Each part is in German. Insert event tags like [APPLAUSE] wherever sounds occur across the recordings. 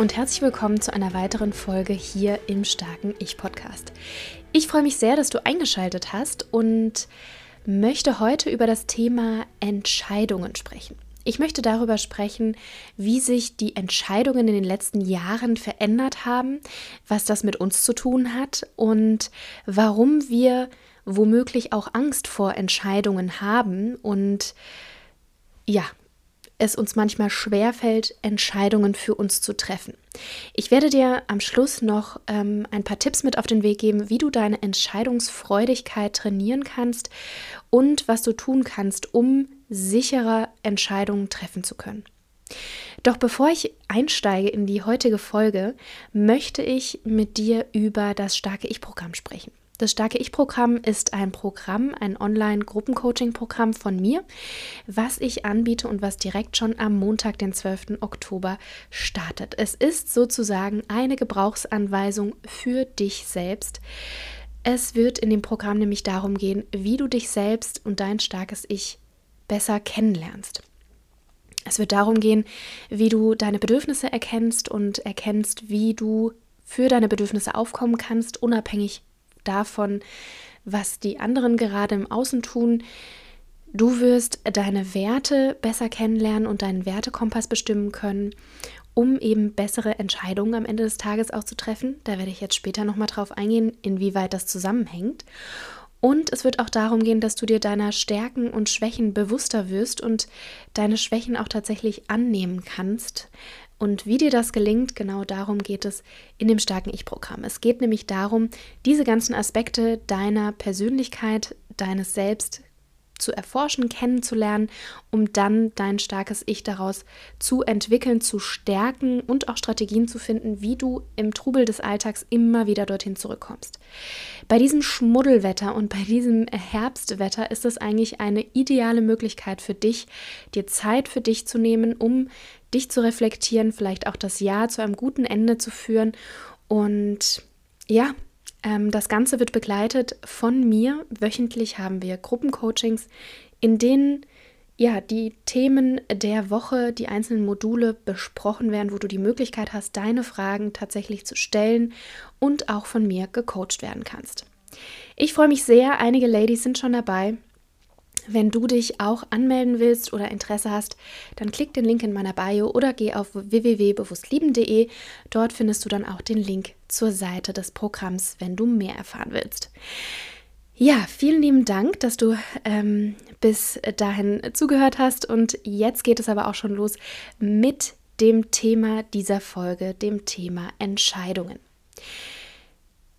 Und herzlich willkommen zu einer weiteren Folge hier im Starken Ich Podcast. Ich freue mich sehr, dass du eingeschaltet hast und möchte heute über das Thema Entscheidungen sprechen. Ich möchte darüber sprechen, wie sich die Entscheidungen in den letzten Jahren verändert haben, was das mit uns zu tun hat und warum wir womöglich auch Angst vor Entscheidungen haben und ja, es uns manchmal schwerfällt, Entscheidungen für uns zu treffen. Ich werde dir am Schluss noch ähm, ein paar Tipps mit auf den Weg geben, wie du deine Entscheidungsfreudigkeit trainieren kannst und was du tun kannst, um sicherer Entscheidungen treffen zu können. Doch bevor ich einsteige in die heutige Folge, möchte ich mit dir über das starke Ich-Programm sprechen. Das Starke Ich-Programm ist ein Programm, ein Online-Gruppencoaching-Programm von mir, was ich anbiete und was direkt schon am Montag, den 12. Oktober startet. Es ist sozusagen eine Gebrauchsanweisung für dich selbst. Es wird in dem Programm nämlich darum gehen, wie du dich selbst und dein starkes Ich besser kennenlernst. Es wird darum gehen, wie du deine Bedürfnisse erkennst und erkennst, wie du für deine Bedürfnisse aufkommen kannst, unabhängig davon, was die anderen gerade im Außen tun. Du wirst deine Werte besser kennenlernen und deinen Wertekompass bestimmen können, um eben bessere Entscheidungen am Ende des Tages auch zu treffen. Da werde ich jetzt später nochmal drauf eingehen, inwieweit das zusammenhängt. Und es wird auch darum gehen, dass du dir deiner Stärken und Schwächen bewusster wirst und deine Schwächen auch tatsächlich annehmen kannst, und wie dir das gelingt, genau darum geht es in dem starken Ich-Programm. Es geht nämlich darum, diese ganzen Aspekte deiner Persönlichkeit, deines Selbst zu erforschen, kennenzulernen, um dann dein starkes Ich daraus zu entwickeln, zu stärken und auch Strategien zu finden, wie du im Trubel des Alltags immer wieder dorthin zurückkommst. Bei diesem Schmuddelwetter und bei diesem Herbstwetter ist es eigentlich eine ideale Möglichkeit für dich, dir Zeit für dich zu nehmen, um dich zu reflektieren, vielleicht auch das Jahr zu einem guten Ende zu führen und ja, das Ganze wird begleitet von mir. Wöchentlich haben wir Gruppencoachings, in denen ja, die Themen der Woche, die einzelnen Module besprochen werden, wo du die Möglichkeit hast, deine Fragen tatsächlich zu stellen und auch von mir gecoacht werden kannst. Ich freue mich sehr, einige Ladies sind schon dabei. Wenn du dich auch anmelden willst oder Interesse hast, dann klick den Link in meiner Bio oder geh auf www.bewusstlieben.de. Dort findest du dann auch den Link zur Seite des Programms, wenn du mehr erfahren willst. Ja, vielen lieben Dank, dass du ähm, bis dahin zugehört hast. Und jetzt geht es aber auch schon los mit dem Thema dieser Folge, dem Thema Entscheidungen.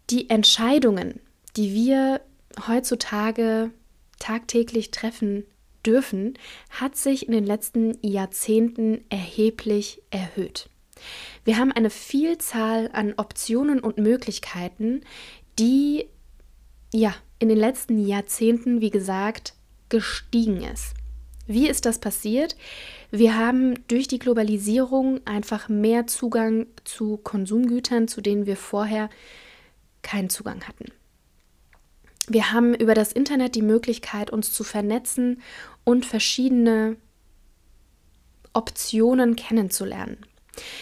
Die Entscheidungen, die wir heutzutage tagtäglich treffen dürfen, hat sich in den letzten Jahrzehnten erheblich erhöht. Wir haben eine Vielzahl an Optionen und Möglichkeiten, die ja in den letzten Jahrzehnten, wie gesagt, gestiegen ist. Wie ist das passiert? Wir haben durch die Globalisierung einfach mehr Zugang zu Konsumgütern, zu denen wir vorher keinen Zugang hatten. Wir haben über das Internet die Möglichkeit, uns zu vernetzen und verschiedene Optionen kennenzulernen.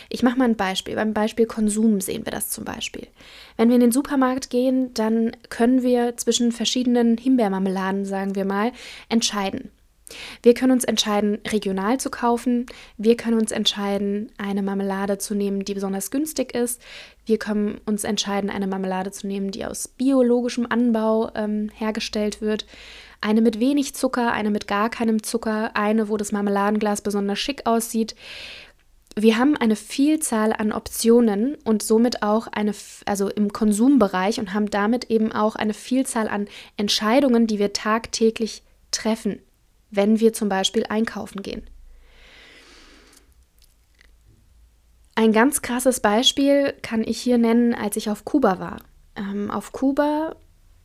Ich mache mal ein Beispiel. Beim Beispiel Konsum sehen wir das zum Beispiel. Wenn wir in den Supermarkt gehen, dann können wir zwischen verschiedenen Himbeermarmeladen, sagen wir mal, entscheiden. Wir können uns entscheiden, regional zu kaufen. Wir können uns entscheiden, eine Marmelade zu nehmen, die besonders günstig ist. Wir können uns entscheiden, eine Marmelade zu nehmen, die aus biologischem Anbau ähm, hergestellt wird. Eine mit wenig Zucker, eine mit gar keinem Zucker, eine, wo das Marmeladenglas besonders schick aussieht. Wir haben eine Vielzahl an Optionen und somit auch eine, also im Konsumbereich und haben damit eben auch eine Vielzahl an Entscheidungen, die wir tagtäglich treffen wenn wir zum Beispiel einkaufen gehen. Ein ganz krasses Beispiel kann ich hier nennen, als ich auf Kuba war. Ähm, auf Kuba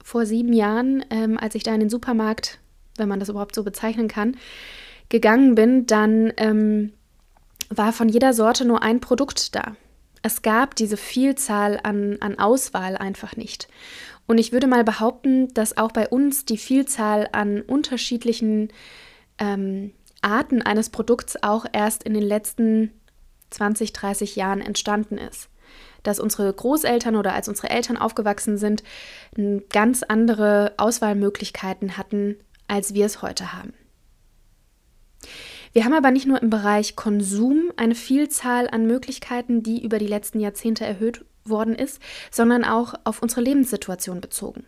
vor sieben Jahren, ähm, als ich da in den Supermarkt, wenn man das überhaupt so bezeichnen kann, gegangen bin, dann ähm, war von jeder Sorte nur ein Produkt da. Es gab diese Vielzahl an, an Auswahl einfach nicht. Und ich würde mal behaupten, dass auch bei uns die Vielzahl an unterschiedlichen ähm, Arten eines Produkts auch erst in den letzten 20, 30 Jahren entstanden ist. Dass unsere Großeltern oder als unsere Eltern aufgewachsen sind, ganz andere Auswahlmöglichkeiten hatten, als wir es heute haben. Wir haben aber nicht nur im Bereich Konsum eine Vielzahl an Möglichkeiten, die über die letzten Jahrzehnte erhöht worden ist, sondern auch auf unsere Lebenssituation bezogen.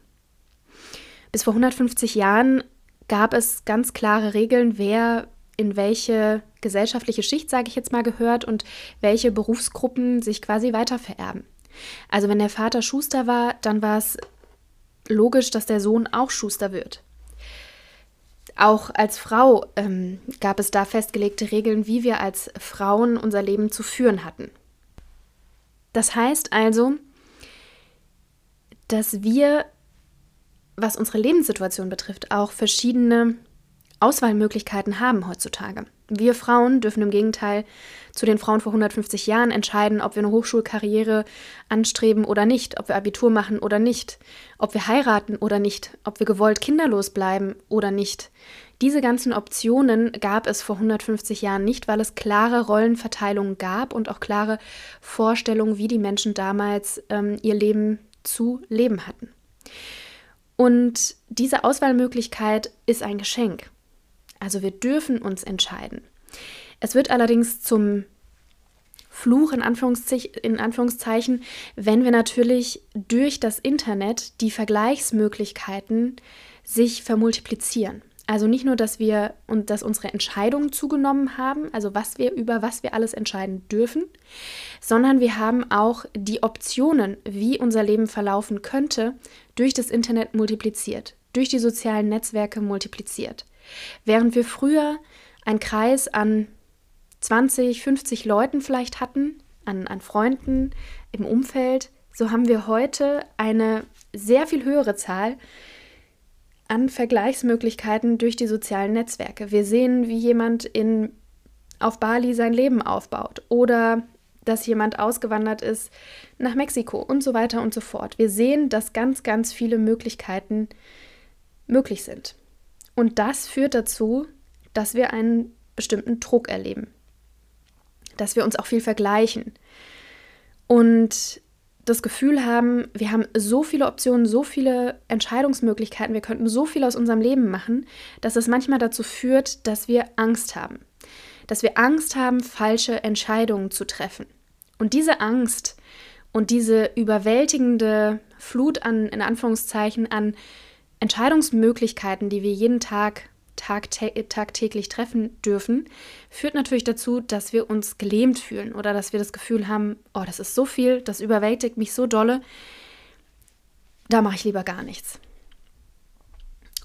Bis vor 150 Jahren gab es ganz klare Regeln, wer in welche gesellschaftliche Schicht, sage ich jetzt mal, gehört und welche Berufsgruppen sich quasi weitervererben. Also wenn der Vater Schuster war, dann war es logisch, dass der Sohn auch Schuster wird. Auch als Frau ähm, gab es da festgelegte Regeln, wie wir als Frauen unser Leben zu führen hatten. Das heißt also, dass wir, was unsere Lebenssituation betrifft, auch verschiedene Auswahlmöglichkeiten haben heutzutage. Wir Frauen dürfen im Gegenteil zu den Frauen vor 150 Jahren entscheiden, ob wir eine Hochschulkarriere anstreben oder nicht, ob wir Abitur machen oder nicht, ob wir heiraten oder nicht, ob wir gewollt kinderlos bleiben oder nicht. Diese ganzen Optionen gab es vor 150 Jahren nicht, weil es klare Rollenverteilungen gab und auch klare Vorstellungen, wie die Menschen damals ähm, ihr Leben zu leben hatten. Und diese Auswahlmöglichkeit ist ein Geschenk. Also wir dürfen uns entscheiden. Es wird allerdings zum Fluch in, in, Anführungszeichen, wenn wir natürlich durch das Internet die Vergleichsmöglichkeiten sich vermultiplizieren. Also nicht nur, dass wir und dass unsere Entscheidungen zugenommen haben, also was wir über was wir alles entscheiden dürfen, sondern wir haben auch die Optionen, wie unser Leben verlaufen könnte, durch das Internet multipliziert, durch die sozialen Netzwerke multipliziert. Während wir früher einen Kreis an 20, 50 Leuten vielleicht hatten, an, an Freunden im Umfeld, so haben wir heute eine sehr viel höhere Zahl an Vergleichsmöglichkeiten durch die sozialen Netzwerke. Wir sehen, wie jemand in, auf Bali sein Leben aufbaut oder dass jemand ausgewandert ist nach Mexiko und so weiter und so fort. Wir sehen, dass ganz, ganz viele Möglichkeiten möglich sind. Und das führt dazu, dass wir einen bestimmten Druck erleben, dass wir uns auch viel vergleichen und das Gefühl haben, wir haben so viele Optionen, so viele Entscheidungsmöglichkeiten, wir könnten so viel aus unserem Leben machen, dass es manchmal dazu führt, dass wir Angst haben. Dass wir Angst haben, falsche Entscheidungen zu treffen. Und diese Angst und diese überwältigende Flut an, in Anführungszeichen, an Entscheidungsmöglichkeiten, die wir jeden Tag tagtäglich treffen dürfen, führt natürlich dazu, dass wir uns gelähmt fühlen oder dass wir das Gefühl haben, oh, das ist so viel, das überwältigt mich so dolle, da mache ich lieber gar nichts.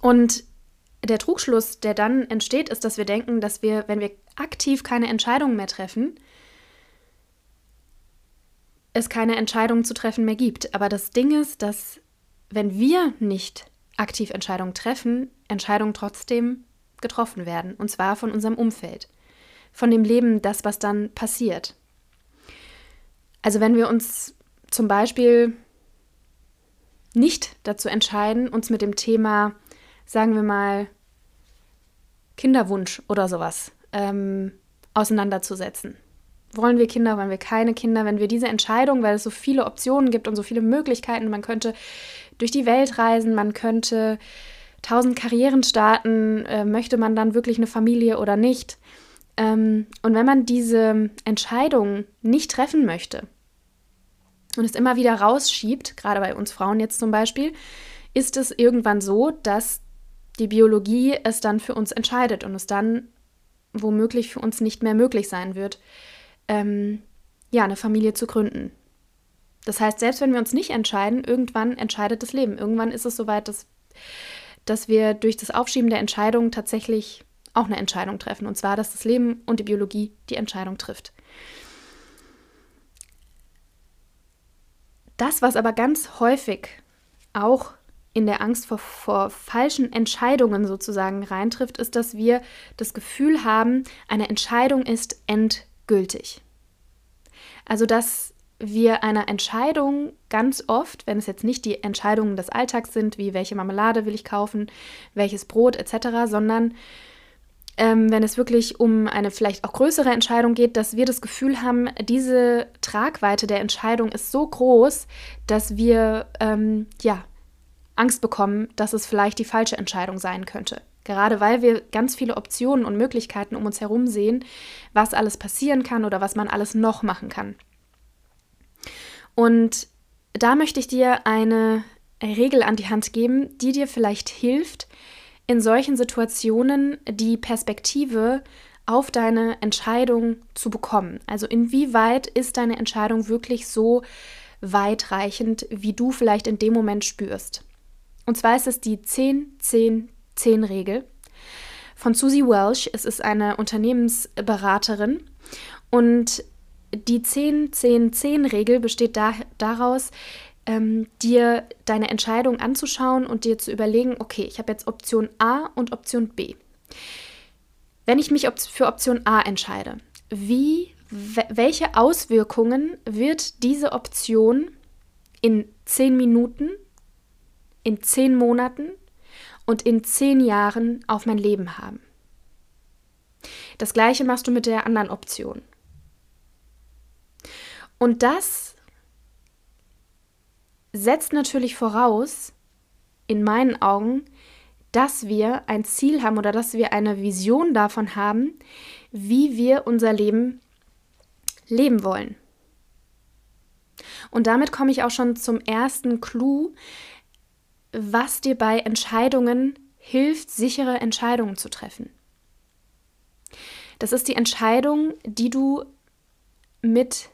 Und der Trugschluss, der dann entsteht, ist, dass wir denken, dass wir, wenn wir aktiv keine Entscheidungen mehr treffen, es keine Entscheidungen zu treffen mehr gibt. Aber das Ding ist, dass wenn wir nicht aktiv Entscheidungen treffen, Entscheidungen trotzdem getroffen werden, und zwar von unserem Umfeld, von dem Leben, das, was dann passiert. Also wenn wir uns zum Beispiel nicht dazu entscheiden, uns mit dem Thema, sagen wir mal, Kinderwunsch oder sowas ähm, auseinanderzusetzen. Wollen wir Kinder, wollen wir keine Kinder? Wenn wir diese Entscheidung, weil es so viele Optionen gibt und so viele Möglichkeiten, man könnte durch die Welt reisen, man könnte tausend Karrieren starten, äh, möchte man dann wirklich eine Familie oder nicht. Ähm, und wenn man diese Entscheidung nicht treffen möchte und es immer wieder rausschiebt, gerade bei uns Frauen jetzt zum Beispiel, ist es irgendwann so, dass die Biologie es dann für uns entscheidet und es dann womöglich für uns nicht mehr möglich sein wird, ähm, ja, eine Familie zu gründen. Das heißt, selbst wenn wir uns nicht entscheiden, irgendwann entscheidet das Leben. Irgendwann ist es soweit, dass dass wir durch das Aufschieben der Entscheidung tatsächlich auch eine Entscheidung treffen. Und zwar, dass das Leben und die Biologie die Entscheidung trifft. Das, was aber ganz häufig auch in der Angst vor, vor falschen Entscheidungen sozusagen reintrifft, ist, dass wir das Gefühl haben, eine Entscheidung ist endgültig. Also dass wir einer Entscheidung ganz oft, wenn es jetzt nicht die Entscheidungen des Alltags sind, wie welche Marmelade will ich kaufen, welches Brot etc., sondern ähm, wenn es wirklich um eine vielleicht auch größere Entscheidung geht, dass wir das Gefühl haben, diese Tragweite der Entscheidung ist so groß, dass wir ähm, ja Angst bekommen, dass es vielleicht die falsche Entscheidung sein könnte. Gerade weil wir ganz viele Optionen und Möglichkeiten um uns herum sehen, was alles passieren kann oder was man alles noch machen kann. Und da möchte ich dir eine Regel an die Hand geben, die dir vielleicht hilft, in solchen Situationen die Perspektive auf deine Entscheidung zu bekommen. Also inwieweit ist deine Entscheidung wirklich so weitreichend, wie du vielleicht in dem Moment spürst. Und zwar ist es die 10-10-10-Regel von Susie Welsh. Es ist eine Unternehmensberaterin und die 10-10-10-Regel besteht da, daraus, ähm, dir deine Entscheidung anzuschauen und dir zu überlegen, okay, ich habe jetzt Option A und Option B. Wenn ich mich für Option A entscheide, wie, welche Auswirkungen wird diese Option in 10 Minuten, in 10 Monaten und in 10 Jahren auf mein Leben haben? Das gleiche machst du mit der anderen Option. Und das setzt natürlich voraus, in meinen Augen, dass wir ein Ziel haben oder dass wir eine Vision davon haben, wie wir unser Leben leben wollen. Und damit komme ich auch schon zum ersten Clou, was dir bei Entscheidungen hilft, sichere Entscheidungen zu treffen. Das ist die Entscheidung, die du mit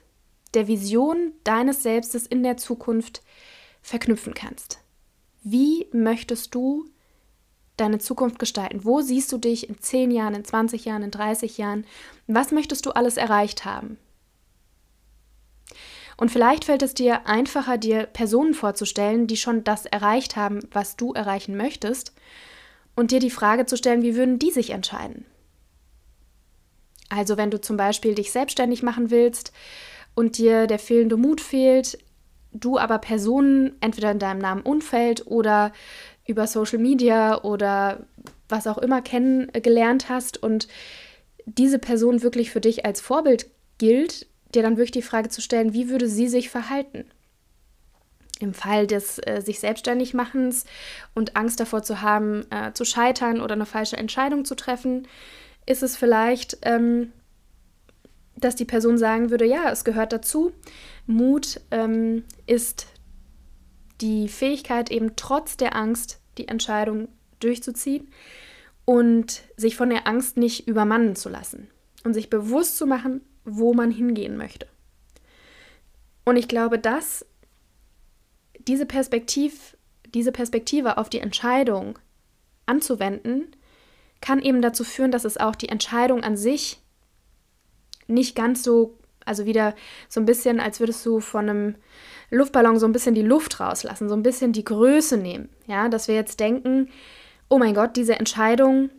der Vision deines Selbstes in der Zukunft verknüpfen kannst. Wie möchtest du deine Zukunft gestalten? Wo siehst du dich in 10 Jahren, in 20 Jahren, in 30 Jahren? Was möchtest du alles erreicht haben? Und vielleicht fällt es dir einfacher, dir Personen vorzustellen, die schon das erreicht haben, was du erreichen möchtest, und dir die Frage zu stellen, wie würden die sich entscheiden? Also wenn du zum Beispiel dich selbstständig machen willst und dir der fehlende Mut fehlt, du aber Personen entweder in deinem Namen Umfeld oder über Social Media oder was auch immer kennengelernt hast und diese Person wirklich für dich als Vorbild gilt, dir dann wirklich die Frage zu stellen, wie würde sie sich verhalten? Im Fall des äh, sich selbstständig machens und Angst davor zu haben, äh, zu scheitern oder eine falsche Entscheidung zu treffen, ist es vielleicht ähm, dass die Person sagen würde, ja, es gehört dazu. Mut ähm, ist die Fähigkeit, eben trotz der Angst die Entscheidung durchzuziehen und sich von der Angst nicht übermannen zu lassen und sich bewusst zu machen, wo man hingehen möchte. Und ich glaube, dass diese, Perspektiv, diese Perspektive auf die Entscheidung anzuwenden, kann eben dazu führen, dass es auch die Entscheidung an sich nicht ganz so, also wieder so ein bisschen, als würdest du von einem Luftballon so ein bisschen die Luft rauslassen, so ein bisschen die Größe nehmen. Ja, dass wir jetzt denken, oh mein Gott, diese Entscheidung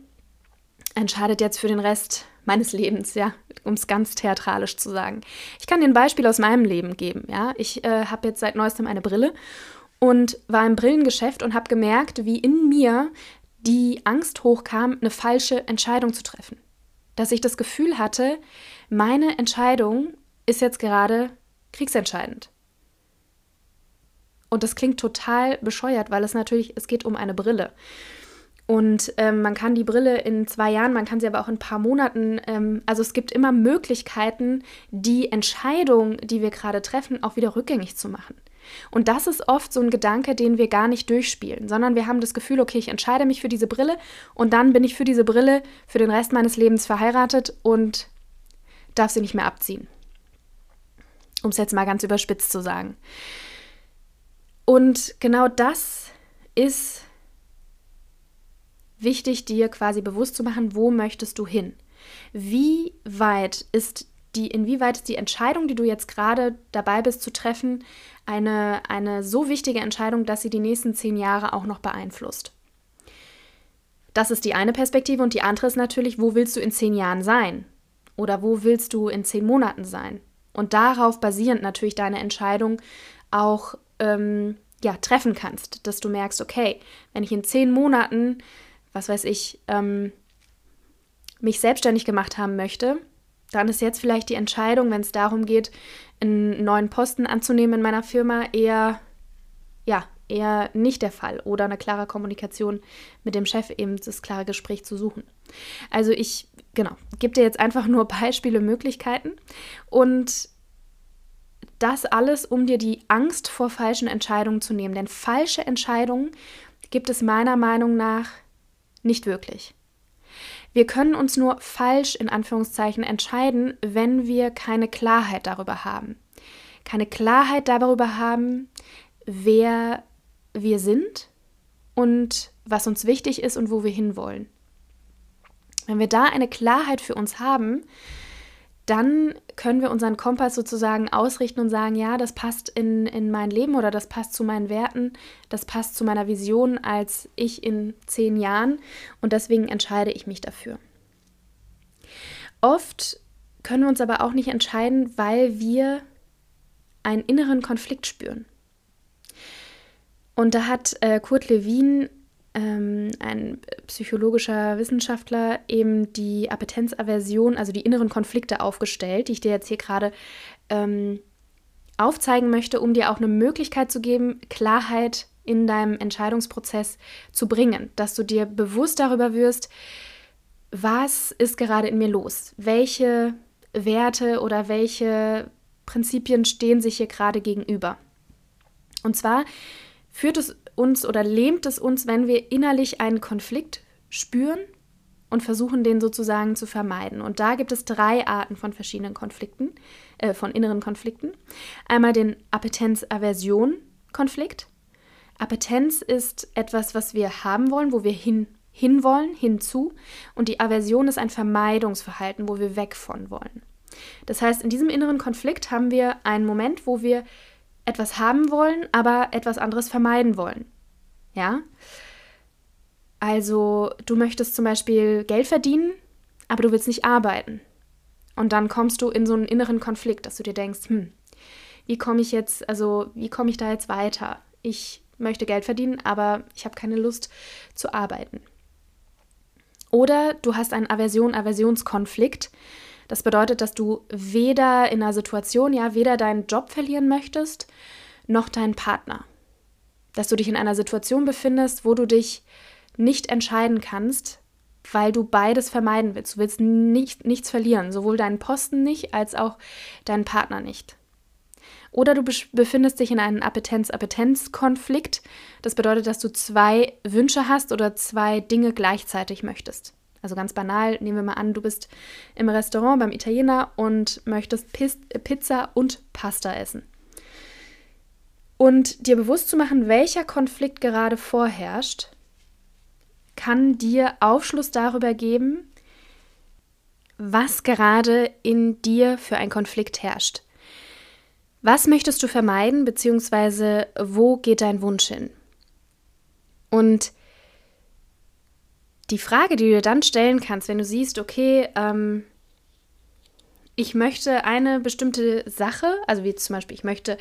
entscheidet jetzt für den Rest meines Lebens, ja, um es ganz theatralisch zu sagen. Ich kann dir ein Beispiel aus meinem Leben geben, ja. Ich äh, habe jetzt seit neuestem eine Brille und war im Brillengeschäft und habe gemerkt, wie in mir die Angst hochkam, eine falsche Entscheidung zu treffen. Dass ich das Gefühl hatte, meine Entscheidung ist jetzt gerade kriegsentscheidend. Und das klingt total bescheuert, weil es natürlich, es geht um eine Brille. Und ähm, man kann die Brille in zwei Jahren, man kann sie aber auch in ein paar Monaten, ähm, also es gibt immer Möglichkeiten, die Entscheidung, die wir gerade treffen, auch wieder rückgängig zu machen. Und das ist oft so ein Gedanke, den wir gar nicht durchspielen, sondern wir haben das Gefühl, okay, ich entscheide mich für diese Brille und dann bin ich für diese Brille für den Rest meines Lebens verheiratet und darf sie nicht mehr abziehen. Um es jetzt mal ganz überspitzt zu sagen. Und genau das ist wichtig, dir quasi bewusst zu machen, wo möchtest du hin? Wie weit ist die, inwieweit ist die Entscheidung, die du jetzt gerade dabei bist zu treffen, eine, eine so wichtige Entscheidung, dass sie die nächsten zehn Jahre auch noch beeinflusst. Das ist die eine Perspektive und die andere ist natürlich, wo willst du in zehn Jahren sein? Oder wo willst du in zehn Monaten sein? Und darauf basierend natürlich deine Entscheidung auch ähm, ja, treffen kannst, dass du merkst, okay, wenn ich in zehn Monaten, was weiß ich, ähm, mich selbstständig gemacht haben möchte, dann ist jetzt vielleicht die Entscheidung, wenn es darum geht, einen neuen Posten anzunehmen in meiner Firma, eher, ja, eher nicht der Fall oder eine klare Kommunikation mit dem Chef, eben das klare Gespräch zu suchen. Also ich, genau, gebe dir jetzt einfach nur [LAUGHS] Beispiele, Möglichkeiten und das alles, um dir die Angst vor falschen Entscheidungen zu nehmen. Denn falsche Entscheidungen gibt es meiner Meinung nach nicht wirklich. Wir können uns nur falsch in Anführungszeichen entscheiden, wenn wir keine Klarheit darüber haben. Keine Klarheit darüber haben, wer wir sind und was uns wichtig ist und wo wir hinwollen. Wenn wir da eine Klarheit für uns haben, dann können wir unseren Kompass sozusagen ausrichten und sagen, ja, das passt in, in mein Leben oder das passt zu meinen Werten, das passt zu meiner Vision als ich in zehn Jahren und deswegen entscheide ich mich dafür. Oft können wir uns aber auch nicht entscheiden, weil wir einen inneren Konflikt spüren. Und da hat äh, Kurt Lewin ähm, ein psychologischer Wissenschaftler eben die Appetenzaversion, also die inneren Konflikte aufgestellt, die ich dir jetzt hier gerade ähm, aufzeigen möchte, um dir auch eine Möglichkeit zu geben, Klarheit in deinem Entscheidungsprozess zu bringen, dass du dir bewusst darüber wirst, was ist gerade in mir los, welche Werte oder welche Prinzipien stehen sich hier gerade gegenüber. Und zwar führt es uns oder lähmt es uns, wenn wir innerlich einen Konflikt spüren und versuchen, den sozusagen zu vermeiden. Und da gibt es drei Arten von verschiedenen Konflikten, äh, von inneren Konflikten. Einmal den Appetenz-Aversion-Konflikt. Appetenz ist etwas, was wir haben wollen, wo wir hin, hinwollen, hinzu. Und die Aversion ist ein Vermeidungsverhalten, wo wir weg von wollen. Das heißt, in diesem inneren Konflikt haben wir einen Moment, wo wir etwas haben wollen, aber etwas anderes vermeiden wollen. Ja? Also, du möchtest zum Beispiel Geld verdienen, aber du willst nicht arbeiten. Und dann kommst du in so einen inneren Konflikt, dass du dir denkst, hm, wie komme ich jetzt, also wie komme ich da jetzt weiter? Ich möchte Geld verdienen, aber ich habe keine Lust zu arbeiten. Oder du hast einen Aversion-Aversionskonflikt. Das bedeutet, dass du weder in einer Situation, ja, weder deinen Job verlieren möchtest, noch deinen Partner. Dass du dich in einer Situation befindest, wo du dich nicht entscheiden kannst, weil du beides vermeiden willst. Du willst nicht, nichts verlieren, sowohl deinen Posten nicht als auch deinen Partner nicht. Oder du befindest dich in einem Appetenz-Appetenz-Konflikt. Das bedeutet, dass du zwei Wünsche hast oder zwei Dinge gleichzeitig möchtest. Also ganz banal, nehmen wir mal an, du bist im Restaurant beim Italiener und möchtest Pizza und Pasta essen. Und dir bewusst zu machen, welcher Konflikt gerade vorherrscht, kann dir Aufschluss darüber geben, was gerade in dir für ein Konflikt herrscht. Was möchtest du vermeiden, beziehungsweise wo geht dein Wunsch hin? Und die Frage, die du dir dann stellen kannst, wenn du siehst, okay, ähm, ich möchte eine bestimmte Sache, also wie zum Beispiel, ich möchte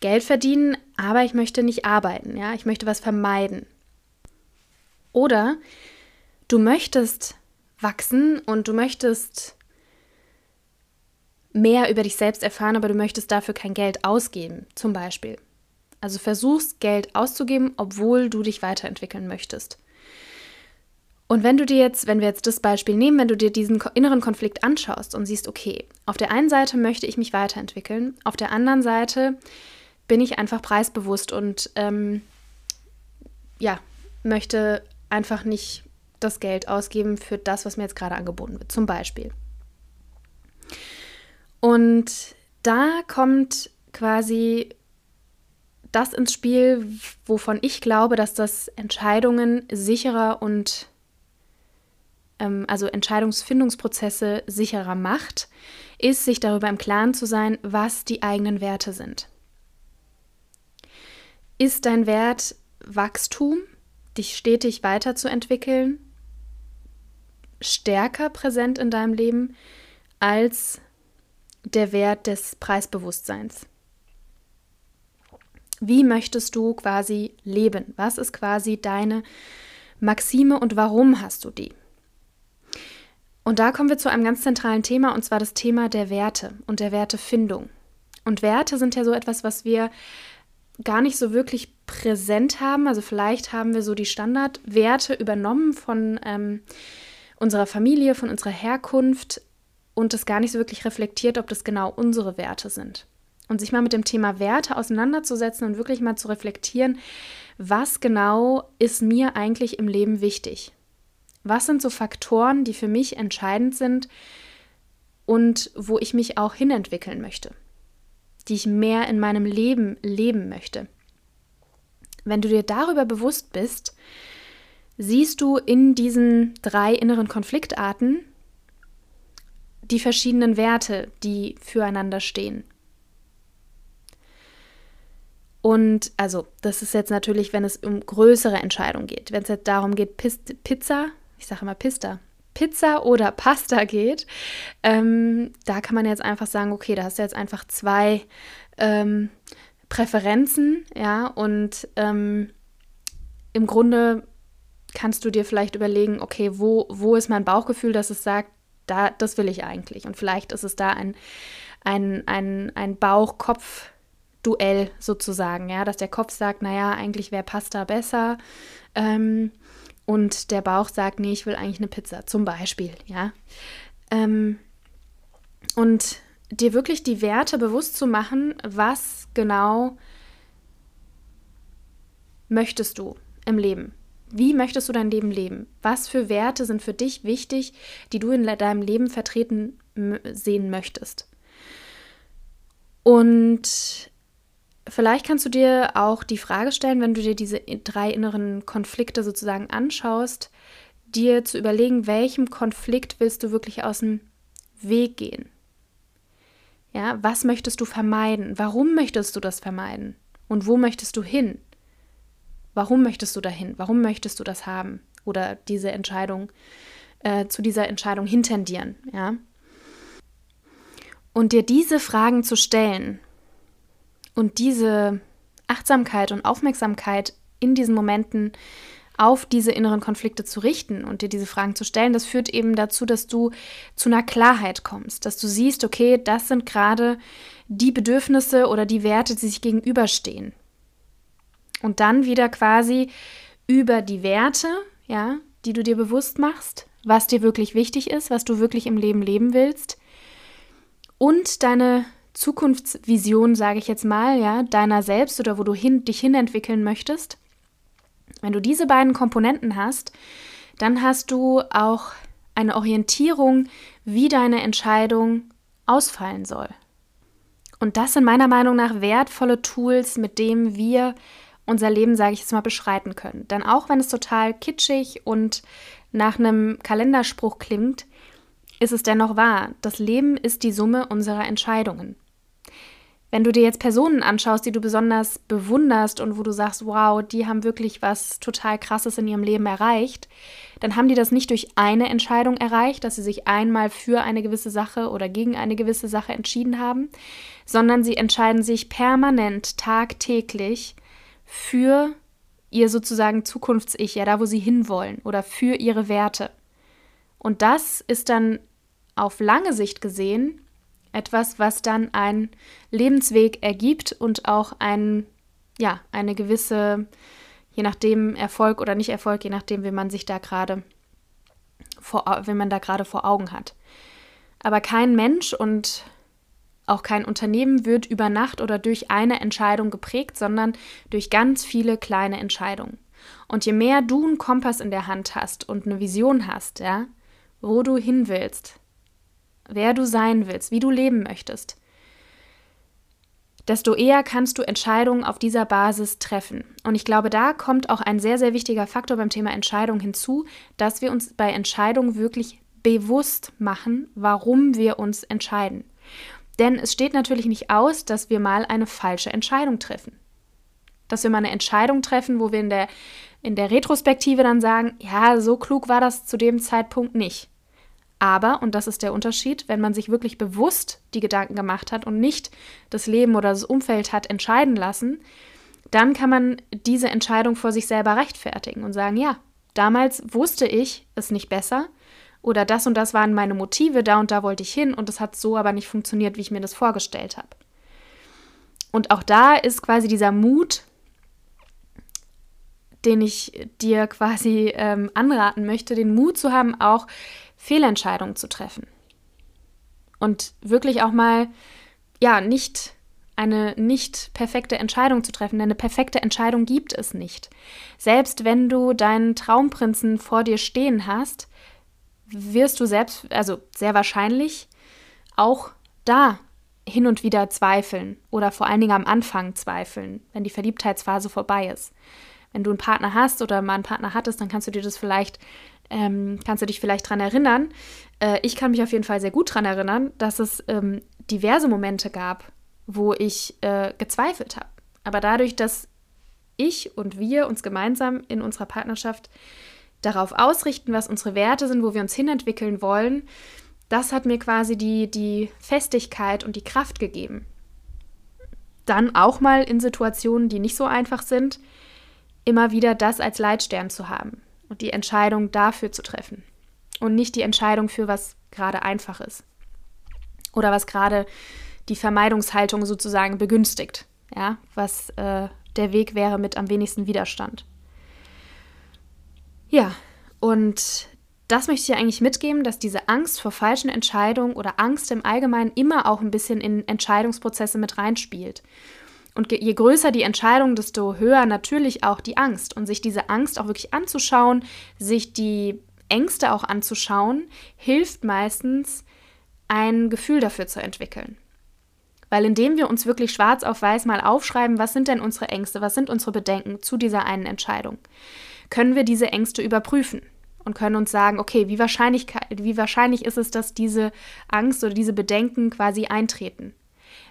Geld verdienen, aber ich möchte nicht arbeiten, ja, ich möchte was vermeiden. Oder du möchtest wachsen und du möchtest mehr über dich selbst erfahren, aber du möchtest dafür kein Geld ausgeben, zum Beispiel. Also versuchst Geld auszugeben, obwohl du dich weiterentwickeln möchtest. Und wenn du dir jetzt, wenn wir jetzt das Beispiel nehmen, wenn du dir diesen inneren Konflikt anschaust und siehst, okay, auf der einen Seite möchte ich mich weiterentwickeln, auf der anderen Seite bin ich einfach preisbewusst und ähm, ja, möchte einfach nicht das Geld ausgeben für das, was mir jetzt gerade angeboten wird, zum Beispiel. Und da kommt quasi das ins Spiel, wovon ich glaube, dass das Entscheidungen sicherer und ähm, also Entscheidungsfindungsprozesse sicherer macht, ist, sich darüber im Klaren zu sein, was die eigenen Werte sind. Ist dein Wert Wachstum, dich stetig weiterzuentwickeln, stärker präsent in deinem Leben als der Wert des Preisbewusstseins? Wie möchtest du quasi leben? Was ist quasi deine Maxime und warum hast du die? Und da kommen wir zu einem ganz zentralen Thema, und zwar das Thema der Werte und der Wertefindung. Und Werte sind ja so etwas, was wir gar nicht so wirklich präsent haben. Also vielleicht haben wir so die Standardwerte übernommen von ähm, unserer Familie, von unserer Herkunft und das gar nicht so wirklich reflektiert, ob das genau unsere Werte sind. Und sich mal mit dem Thema Werte auseinanderzusetzen und wirklich mal zu reflektieren, was genau ist mir eigentlich im Leben wichtig? Was sind so Faktoren, die für mich entscheidend sind und wo ich mich auch hinentwickeln möchte, die ich mehr in meinem Leben leben möchte? Wenn du dir darüber bewusst bist, siehst du in diesen drei inneren Konfliktarten die verschiedenen Werte, die füreinander stehen. Und also, das ist jetzt natürlich, wenn es um größere Entscheidungen geht. Wenn es jetzt darum geht, Pizza ich sage immer Pista, Pizza oder Pasta geht, ähm, da kann man jetzt einfach sagen, okay, da hast du jetzt einfach zwei ähm, Präferenzen, ja, und ähm, im Grunde kannst du dir vielleicht überlegen, okay, wo, wo ist mein Bauchgefühl, dass es sagt, da, das will ich eigentlich. Und vielleicht ist es da ein, ein, ein, ein Bauch-Kopf-Duell sozusagen, ja, dass der Kopf sagt, naja, eigentlich wäre Pasta besser. Ähm, und der Bauch sagt, nee, ich will eigentlich eine Pizza, zum Beispiel, ja. Ähm, und dir wirklich die Werte bewusst zu machen, was genau möchtest du im Leben? Wie möchtest du dein Leben leben? Was für Werte sind für dich wichtig, die du in deinem Leben vertreten sehen möchtest? Und Vielleicht kannst du dir auch die Frage stellen, wenn du dir diese drei inneren Konflikte sozusagen anschaust, dir zu überlegen, welchem Konflikt willst du wirklich aus dem Weg gehen? Ja, was möchtest du vermeiden? Warum möchtest du das vermeiden? Und wo möchtest du hin? Warum möchtest du dahin? Warum möchtest du das haben? Oder diese Entscheidung, äh, zu dieser Entscheidung hintendieren, ja? Und dir diese Fragen zu stellen, und diese Achtsamkeit und Aufmerksamkeit in diesen Momenten auf diese inneren Konflikte zu richten und dir diese Fragen zu stellen, das führt eben dazu, dass du zu einer Klarheit kommst, dass du siehst, okay, das sind gerade die Bedürfnisse oder die Werte, die sich gegenüberstehen. Und dann wieder quasi über die Werte, ja, die du dir bewusst machst, was dir wirklich wichtig ist, was du wirklich im Leben leben willst und deine Zukunftsvision, sage ich jetzt mal, ja, deiner selbst oder wo du hin, dich hinentwickeln möchtest, wenn du diese beiden Komponenten hast, dann hast du auch eine Orientierung, wie deine Entscheidung ausfallen soll. Und das sind meiner Meinung nach wertvolle Tools, mit denen wir unser Leben, sage ich jetzt mal, beschreiten können. Denn auch wenn es total kitschig und nach einem Kalenderspruch klingt, ist es dennoch wahr. Das Leben ist die Summe unserer Entscheidungen. Wenn du dir jetzt Personen anschaust, die du besonders bewunderst und wo du sagst, wow, die haben wirklich was total Krasses in ihrem Leben erreicht, dann haben die das nicht durch eine Entscheidung erreicht, dass sie sich einmal für eine gewisse Sache oder gegen eine gewisse Sache entschieden haben, sondern sie entscheiden sich permanent, tagtäglich für ihr sozusagen Zukunfts-Ich, ja, da wo sie hinwollen oder für ihre Werte. Und das ist dann auf lange Sicht gesehen etwas, was dann einen Lebensweg ergibt und auch ein, ja, eine gewisse, je nachdem Erfolg oder nicht Erfolg, je nachdem, wie man sich da gerade vor, wenn man da gerade vor Augen hat. Aber kein Mensch und auch kein Unternehmen wird über Nacht oder durch eine Entscheidung geprägt, sondern durch ganz viele kleine Entscheidungen. Und je mehr du einen Kompass in der Hand hast und eine Vision hast, ja, wo du hin willst, wer du sein willst, wie du leben möchtest, desto eher kannst du Entscheidungen auf dieser Basis treffen. Und ich glaube, da kommt auch ein sehr, sehr wichtiger Faktor beim Thema Entscheidung hinzu, dass wir uns bei Entscheidungen wirklich bewusst machen, warum wir uns entscheiden. Denn es steht natürlich nicht aus, dass wir mal eine falsche Entscheidung treffen. Dass wir mal eine Entscheidung treffen, wo wir in der, in der Retrospektive dann sagen, ja, so klug war das zu dem Zeitpunkt nicht. Aber, und das ist der Unterschied, wenn man sich wirklich bewusst die Gedanken gemacht hat und nicht das Leben oder das Umfeld hat entscheiden lassen, dann kann man diese Entscheidung vor sich selber rechtfertigen und sagen, ja, damals wusste ich es nicht besser oder das und das waren meine Motive, da und da wollte ich hin und es hat so aber nicht funktioniert, wie ich mir das vorgestellt habe. Und auch da ist quasi dieser Mut, den ich dir quasi ähm, anraten möchte, den Mut zu haben, auch Fehlentscheidungen zu treffen. Und wirklich auch mal, ja, nicht eine nicht perfekte Entscheidung zu treffen, denn eine perfekte Entscheidung gibt es nicht. Selbst wenn du deinen Traumprinzen vor dir stehen hast, wirst du selbst, also sehr wahrscheinlich, auch da hin und wieder zweifeln oder vor allen Dingen am Anfang zweifeln, wenn die Verliebtheitsphase vorbei ist. Wenn du einen Partner hast oder mal einen Partner hattest, dann kannst du dir das vielleicht ähm, kannst du dich vielleicht daran erinnern? Äh, ich kann mich auf jeden Fall sehr gut daran erinnern, dass es ähm, diverse Momente gab, wo ich äh, gezweifelt habe. Aber dadurch, dass ich und wir uns gemeinsam in unserer Partnerschaft darauf ausrichten, was unsere Werte sind, wo wir uns hinentwickeln wollen, das hat mir quasi die, die Festigkeit und die Kraft gegeben. Dann auch mal in Situationen, die nicht so einfach sind, immer wieder das als Leitstern zu haben und die Entscheidung dafür zu treffen und nicht die Entscheidung für was gerade einfach ist oder was gerade die Vermeidungshaltung sozusagen begünstigt, ja, was äh, der Weg wäre mit am wenigsten Widerstand. Ja, und das möchte ich eigentlich mitgeben, dass diese Angst vor falschen Entscheidungen oder Angst im Allgemeinen immer auch ein bisschen in Entscheidungsprozesse mit reinspielt. Und je größer die Entscheidung, desto höher natürlich auch die Angst. Und sich diese Angst auch wirklich anzuschauen, sich die Ängste auch anzuschauen, hilft meistens, ein Gefühl dafür zu entwickeln. Weil indem wir uns wirklich schwarz auf weiß mal aufschreiben, was sind denn unsere Ängste, was sind unsere Bedenken zu dieser einen Entscheidung, können wir diese Ängste überprüfen und können uns sagen, okay, wie wahrscheinlich, wie wahrscheinlich ist es, dass diese Angst oder diese Bedenken quasi eintreten?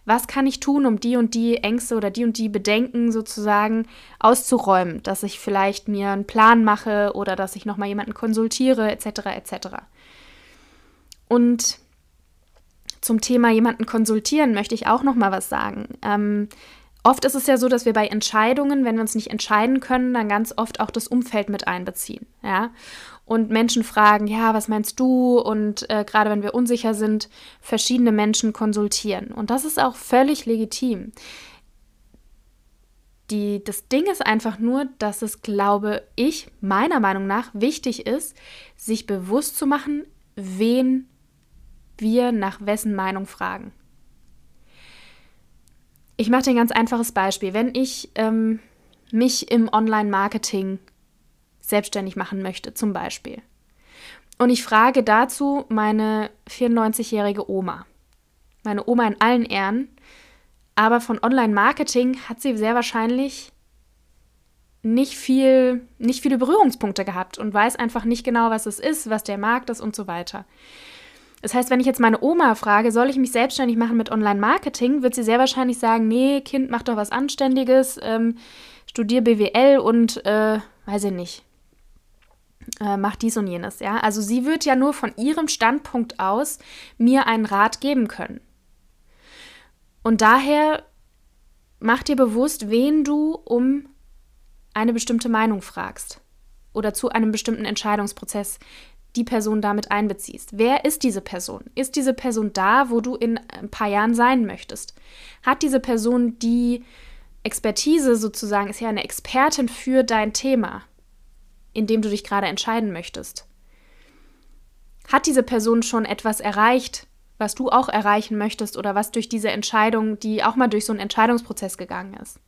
Was kann ich tun, um die und die Ängste oder die und die Bedenken sozusagen auszuräumen, dass ich vielleicht mir einen Plan mache oder dass ich nochmal jemanden konsultiere, etc. etc. Und zum Thema jemanden konsultieren möchte ich auch nochmal was sagen. Ähm, oft ist es ja so, dass wir bei Entscheidungen, wenn wir uns nicht entscheiden können, dann ganz oft auch das Umfeld mit einbeziehen. Ja? Und Menschen fragen, ja, was meinst du? Und äh, gerade wenn wir unsicher sind, verschiedene Menschen konsultieren. Und das ist auch völlig legitim. Die, das Ding ist einfach nur, dass es, glaube ich, meiner Meinung nach wichtig ist, sich bewusst zu machen, wen wir nach wessen Meinung fragen. Ich mache dir ein ganz einfaches Beispiel. Wenn ich ähm, mich im Online-Marketing selbstständig machen möchte, zum Beispiel. Und ich frage dazu meine 94-jährige Oma. Meine Oma in allen Ehren. Aber von Online-Marketing hat sie sehr wahrscheinlich nicht, viel, nicht viele Berührungspunkte gehabt und weiß einfach nicht genau, was es ist, was der Markt ist und so weiter. Das heißt, wenn ich jetzt meine Oma frage, soll ich mich selbstständig machen mit Online-Marketing, wird sie sehr wahrscheinlich sagen, nee, Kind, mach doch was Anständiges, ähm, studier BWL und, äh, weiß ich nicht, äh, macht dies und jenes, ja. Also sie wird ja nur von ihrem Standpunkt aus mir einen Rat geben können. Und daher mach dir bewusst, wen du um eine bestimmte Meinung fragst oder zu einem bestimmten Entscheidungsprozess die Person damit einbeziehst. Wer ist diese Person? Ist diese Person da, wo du in ein paar Jahren sein möchtest? Hat diese Person die Expertise sozusagen, ist ja eine Expertin für dein Thema? In dem du dich gerade entscheiden möchtest? Hat diese Person schon etwas erreicht, was du auch erreichen möchtest oder was durch diese Entscheidung, die auch mal durch so einen Entscheidungsprozess gegangen ist?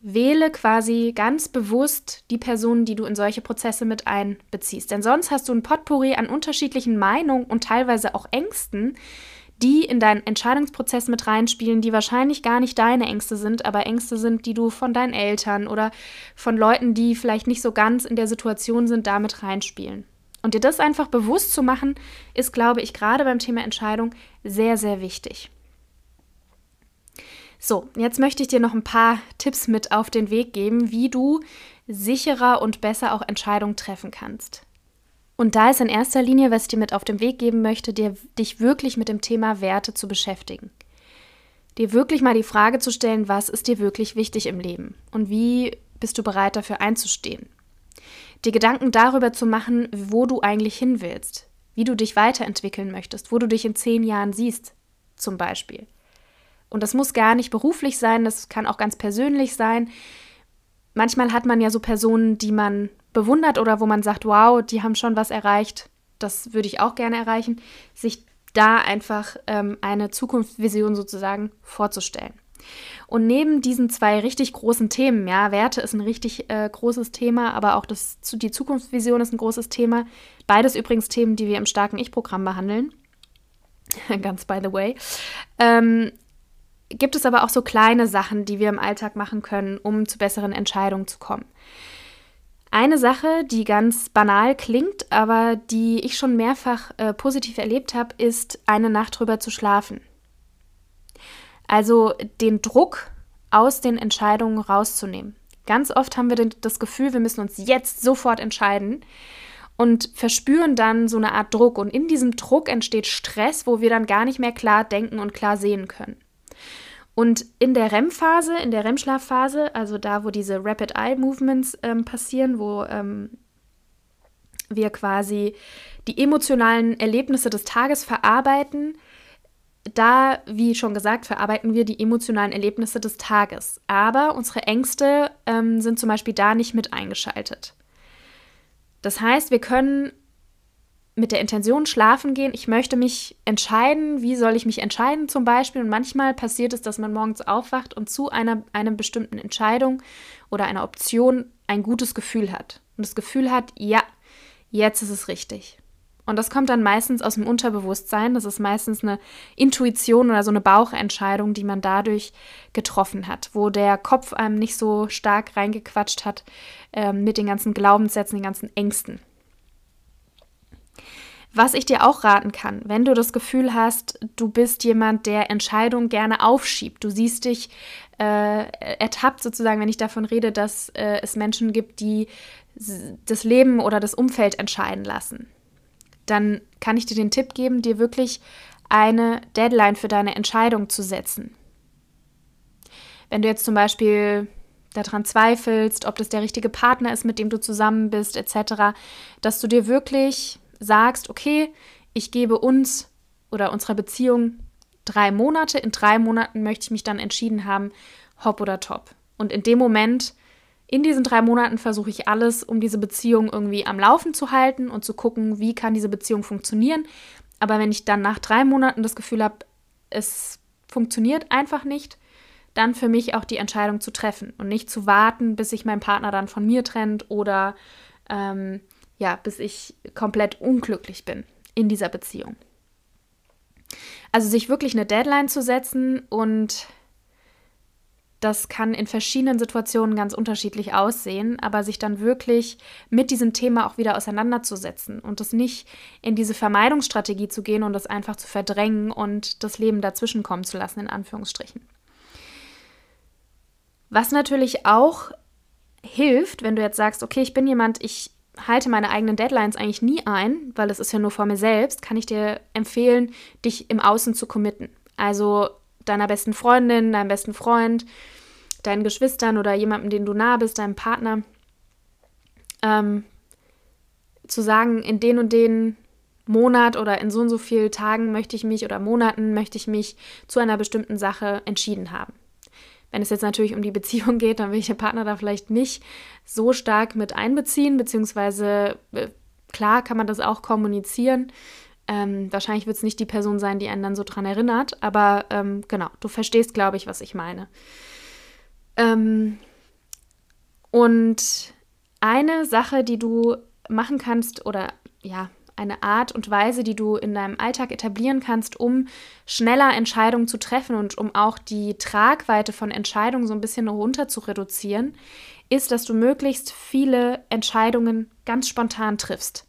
Wähle quasi ganz bewusst die Personen, die du in solche Prozesse mit einbeziehst. Denn sonst hast du ein Potpourri an unterschiedlichen Meinungen und teilweise auch Ängsten, die in deinen Entscheidungsprozess mit reinspielen, die wahrscheinlich gar nicht deine Ängste sind, aber Ängste sind, die du von deinen Eltern oder von Leuten, die vielleicht nicht so ganz in der Situation sind, damit reinspielen. Und dir das einfach bewusst zu machen, ist, glaube ich, gerade beim Thema Entscheidung sehr, sehr wichtig. So, jetzt möchte ich dir noch ein paar Tipps mit auf den Weg geben, wie du sicherer und besser auch Entscheidungen treffen kannst. Und da ist in erster Linie, was ich dir mit auf den Weg geben möchte, dir, dich wirklich mit dem Thema Werte zu beschäftigen. Dir wirklich mal die Frage zu stellen, was ist dir wirklich wichtig im Leben und wie bist du bereit dafür einzustehen. Dir Gedanken darüber zu machen, wo du eigentlich hin willst, wie du dich weiterentwickeln möchtest, wo du dich in zehn Jahren siehst, zum Beispiel. Und das muss gar nicht beruflich sein, das kann auch ganz persönlich sein. Manchmal hat man ja so Personen, die man bewundert oder wo man sagt, wow, die haben schon was erreicht, das würde ich auch gerne erreichen, sich da einfach ähm, eine Zukunftsvision sozusagen vorzustellen. Und neben diesen zwei richtig großen Themen, ja, Werte ist ein richtig äh, großes Thema, aber auch das, die Zukunftsvision ist ein großes Thema. Beides übrigens Themen, die wir im starken Ich-Programm behandeln. [LAUGHS] Ganz by the way. Ähm, gibt es aber auch so kleine Sachen, die wir im Alltag machen können, um zu besseren Entscheidungen zu kommen. Eine Sache, die ganz banal klingt, aber die ich schon mehrfach äh, positiv erlebt habe, ist, eine Nacht drüber zu schlafen. Also den Druck aus den Entscheidungen rauszunehmen. Ganz oft haben wir das Gefühl, wir müssen uns jetzt sofort entscheiden und verspüren dann so eine Art Druck. Und in diesem Druck entsteht Stress, wo wir dann gar nicht mehr klar denken und klar sehen können. Und in der REM-Phase, in der REM-Schlafphase, also da, wo diese Rapid Eye Movements ähm, passieren, wo ähm, wir quasi die emotionalen Erlebnisse des Tages verarbeiten, da, wie schon gesagt, verarbeiten wir die emotionalen Erlebnisse des Tages. Aber unsere Ängste ähm, sind zum Beispiel da nicht mit eingeschaltet. Das heißt, wir können mit der Intention schlafen gehen, ich möchte mich entscheiden, wie soll ich mich entscheiden zum Beispiel. Und manchmal passiert es, dass man morgens aufwacht und zu einer, einer bestimmten Entscheidung oder einer Option ein gutes Gefühl hat. Und das Gefühl hat, ja, jetzt ist es richtig. Und das kommt dann meistens aus dem Unterbewusstsein. Das ist meistens eine Intuition oder so eine Bauchentscheidung, die man dadurch getroffen hat, wo der Kopf einem nicht so stark reingequatscht hat äh, mit den ganzen Glaubenssätzen, den ganzen Ängsten. Was ich dir auch raten kann, wenn du das Gefühl hast, du bist jemand, der Entscheidungen gerne aufschiebt, du siehst dich äh, ertappt sozusagen, wenn ich davon rede, dass äh, es Menschen gibt, die das Leben oder das Umfeld entscheiden lassen, dann kann ich dir den Tipp geben, dir wirklich eine Deadline für deine Entscheidung zu setzen. Wenn du jetzt zum Beispiel daran zweifelst, ob das der richtige Partner ist, mit dem du zusammen bist, etc., dass du dir wirklich sagst, okay, ich gebe uns oder unserer Beziehung drei Monate, in drei Monaten möchte ich mich dann entschieden haben, hopp oder top. Und in dem Moment, in diesen drei Monaten versuche ich alles, um diese Beziehung irgendwie am Laufen zu halten und zu gucken, wie kann diese Beziehung funktionieren. Aber wenn ich dann nach drei Monaten das Gefühl habe, es funktioniert einfach nicht, dann für mich auch die Entscheidung zu treffen und nicht zu warten, bis sich mein Partner dann von mir trennt oder ähm, ja, bis ich komplett unglücklich bin in dieser Beziehung. Also sich wirklich eine Deadline zu setzen und das kann in verschiedenen Situationen ganz unterschiedlich aussehen, aber sich dann wirklich mit diesem Thema auch wieder auseinanderzusetzen und das nicht in diese Vermeidungsstrategie zu gehen und das einfach zu verdrängen und das Leben dazwischen kommen zu lassen, in Anführungsstrichen. Was natürlich auch hilft, wenn du jetzt sagst, okay, ich bin jemand, ich halte meine eigenen Deadlines eigentlich nie ein, weil es ist ja nur vor mir selbst, kann ich dir empfehlen, dich im Außen zu committen. Also deiner besten Freundin, deinem besten Freund, deinen Geschwistern oder jemandem, den du nah bist, deinem Partner, ähm, zu sagen, in den und den Monat oder in so und so vielen Tagen möchte ich mich oder Monaten möchte ich mich zu einer bestimmten Sache entschieden haben. Wenn es jetzt natürlich um die Beziehung [LAUGHS] geht, dann will ich den Partner da vielleicht nicht so stark mit einbeziehen, beziehungsweise äh, klar kann man das auch kommunizieren. Ähm, wahrscheinlich wird es nicht die Person sein, die einen dann so dran erinnert, aber ähm, genau, du verstehst, glaube ich, was ich meine. Ähm, und eine Sache, die du machen kannst, oder ja, eine Art und Weise, die du in deinem Alltag etablieren kannst, um schneller Entscheidungen zu treffen und um auch die Tragweite von Entscheidungen so ein bisschen runter zu reduzieren, ist, dass du möglichst viele Entscheidungen ganz spontan triffst.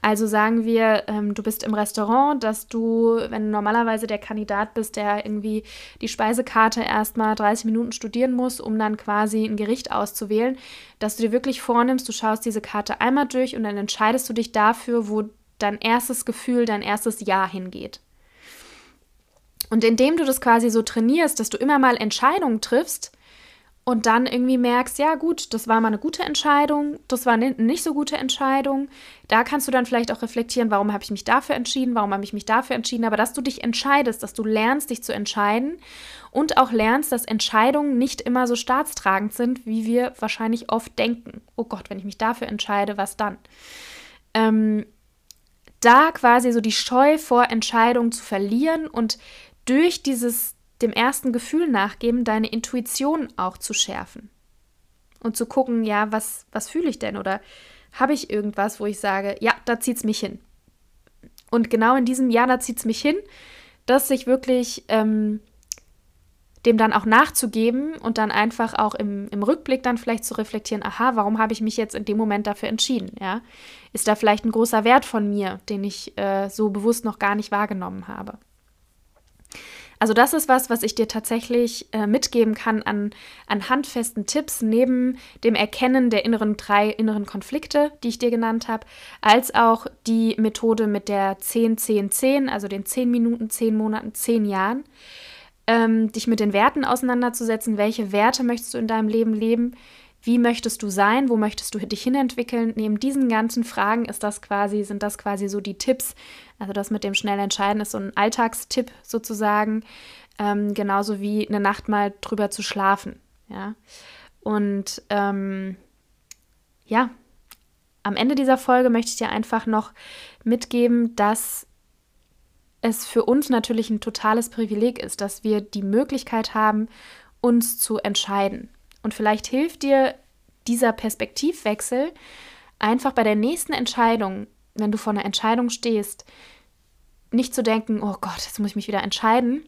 Also sagen wir, ähm, du bist im Restaurant, dass du, wenn du normalerweise der Kandidat bist, der irgendwie die Speisekarte erstmal 30 Minuten studieren muss, um dann quasi ein Gericht auszuwählen, dass du dir wirklich vornimmst, du schaust diese Karte einmal durch und dann entscheidest du dich dafür, wo dein erstes Gefühl, dein erstes Ja hingeht. Und indem du das quasi so trainierst, dass du immer mal Entscheidungen triffst, und dann irgendwie merkst, ja gut, das war mal eine gute Entscheidung, das war eine nicht so gute Entscheidung. Da kannst du dann vielleicht auch reflektieren, warum habe ich mich dafür entschieden, warum habe ich mich dafür entschieden, aber dass du dich entscheidest, dass du lernst, dich zu entscheiden und auch lernst, dass Entscheidungen nicht immer so staatstragend sind, wie wir wahrscheinlich oft denken. Oh Gott, wenn ich mich dafür entscheide, was dann? Ähm, da quasi so die Scheu vor Entscheidungen zu verlieren und durch dieses dem ersten Gefühl nachgeben, deine Intuition auch zu schärfen. Und zu gucken, ja, was, was fühle ich denn? Oder habe ich irgendwas, wo ich sage, ja, da zieht es mich hin. Und genau in diesem Ja, da zieht es mich hin, das sich wirklich ähm, dem dann auch nachzugeben und dann einfach auch im, im Rückblick dann vielleicht zu reflektieren, aha, warum habe ich mich jetzt in dem Moment dafür entschieden? Ja? Ist da vielleicht ein großer Wert von mir, den ich äh, so bewusst noch gar nicht wahrgenommen habe? Also das ist was, was ich dir tatsächlich äh, mitgeben kann an, an handfesten Tipps neben dem Erkennen der inneren drei inneren Konflikte, die ich dir genannt habe, als auch die Methode mit der 10-10-10, also den 10 Minuten, 10 Monaten, 10 Jahren, ähm, dich mit den Werten auseinanderzusetzen. Welche Werte möchtest du in deinem Leben leben? Wie möchtest du sein? Wo möchtest du dich hinentwickeln? Neben diesen ganzen Fragen ist das quasi, sind das quasi so die Tipps. Also das mit dem schnell entscheiden ist so ein Alltagstipp sozusagen. Ähm, genauso wie eine Nacht mal drüber zu schlafen. Ja. Und ähm, ja, am Ende dieser Folge möchte ich dir einfach noch mitgeben, dass es für uns natürlich ein totales Privileg ist, dass wir die Möglichkeit haben, uns zu entscheiden. Und vielleicht hilft dir dieser Perspektivwechsel einfach bei der nächsten Entscheidung, wenn du vor einer Entscheidung stehst, nicht zu denken, oh Gott, jetzt muss ich mich wieder entscheiden,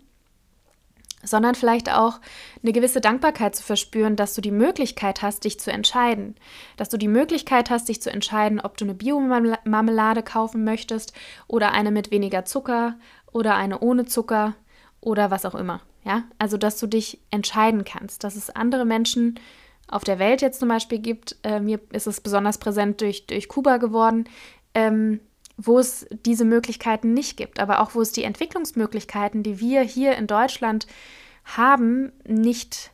sondern vielleicht auch eine gewisse Dankbarkeit zu verspüren, dass du die Möglichkeit hast, dich zu entscheiden. Dass du die Möglichkeit hast, dich zu entscheiden, ob du eine Biomarmelade kaufen möchtest oder eine mit weniger Zucker oder eine ohne Zucker oder was auch immer. Ja, also dass du dich entscheiden kannst, dass es andere Menschen auf der Welt jetzt zum Beispiel gibt. Äh, mir ist es besonders präsent durch, durch Kuba geworden, ähm, wo es diese Möglichkeiten nicht gibt, aber auch wo es die Entwicklungsmöglichkeiten, die wir hier in Deutschland haben, nicht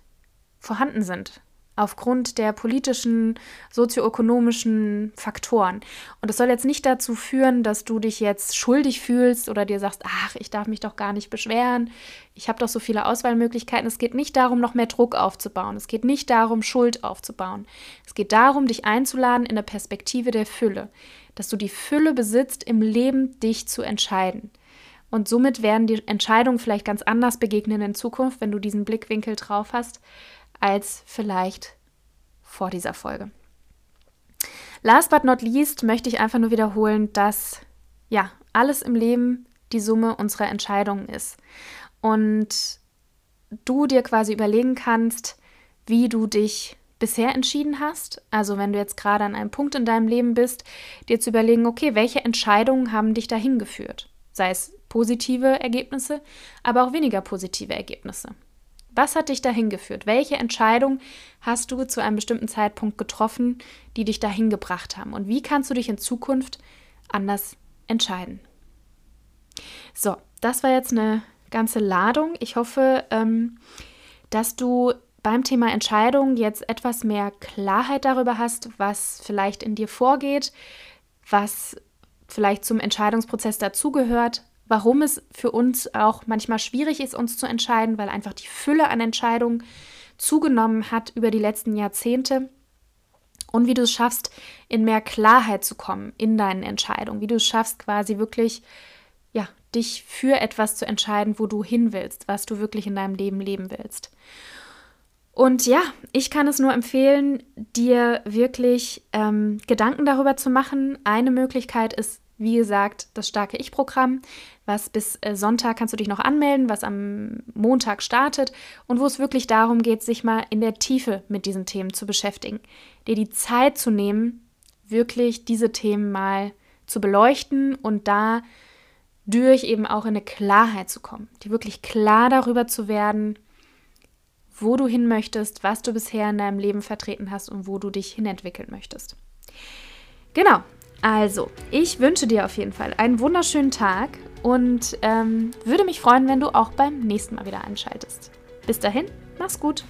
vorhanden sind aufgrund der politischen, sozioökonomischen Faktoren. Und das soll jetzt nicht dazu führen, dass du dich jetzt schuldig fühlst oder dir sagst, ach, ich darf mich doch gar nicht beschweren, ich habe doch so viele Auswahlmöglichkeiten. Es geht nicht darum, noch mehr Druck aufzubauen. Es geht nicht darum, Schuld aufzubauen. Es geht darum, dich einzuladen in der Perspektive der Fülle, dass du die Fülle besitzt, im Leben dich zu entscheiden. Und somit werden die Entscheidungen vielleicht ganz anders begegnen in Zukunft, wenn du diesen Blickwinkel drauf hast, als vielleicht vor dieser Folge. Last but not least möchte ich einfach nur wiederholen, dass ja, alles im Leben die Summe unserer Entscheidungen ist. Und du dir quasi überlegen kannst, wie du dich bisher entschieden hast. Also wenn du jetzt gerade an einem Punkt in deinem Leben bist, dir zu überlegen, okay, welche Entscheidungen haben dich dahin geführt? Sei es positive Ergebnisse, aber auch weniger positive Ergebnisse. Was hat dich dahin geführt? Welche Entscheidung hast du zu einem bestimmten Zeitpunkt getroffen, die dich dahin gebracht haben? Und wie kannst du dich in Zukunft anders entscheiden? So, das war jetzt eine ganze Ladung. Ich hoffe, ähm, dass du beim Thema Entscheidung jetzt etwas mehr Klarheit darüber hast, was vielleicht in dir vorgeht, was vielleicht zum Entscheidungsprozess dazugehört, warum es für uns auch manchmal schwierig ist, uns zu entscheiden, weil einfach die Fülle an Entscheidungen zugenommen hat über die letzten Jahrzehnte und wie du es schaffst, in mehr Klarheit zu kommen in deinen Entscheidungen, wie du es schaffst, quasi wirklich ja, dich für etwas zu entscheiden, wo du hin willst, was du wirklich in deinem Leben leben willst. Und ja, ich kann es nur empfehlen, dir wirklich ähm, Gedanken darüber zu machen. Eine Möglichkeit ist wie gesagt, das starke Ich-Programm, was bis äh, Sonntag kannst du dich noch anmelden, was am Montag startet und wo es wirklich darum geht, sich mal in der Tiefe mit diesen Themen zu beschäftigen, dir die Zeit zu nehmen, wirklich diese Themen mal zu beleuchten und da durch eben auch in eine Klarheit zu kommen, die wirklich klar darüber zu werden, wo du hin möchtest, was du bisher in deinem Leben vertreten hast und wo du dich hinentwickeln möchtest. Genau, also, ich wünsche dir auf jeden Fall einen wunderschönen Tag und ähm, würde mich freuen, wenn du auch beim nächsten Mal wieder einschaltest. Bis dahin, mach's gut.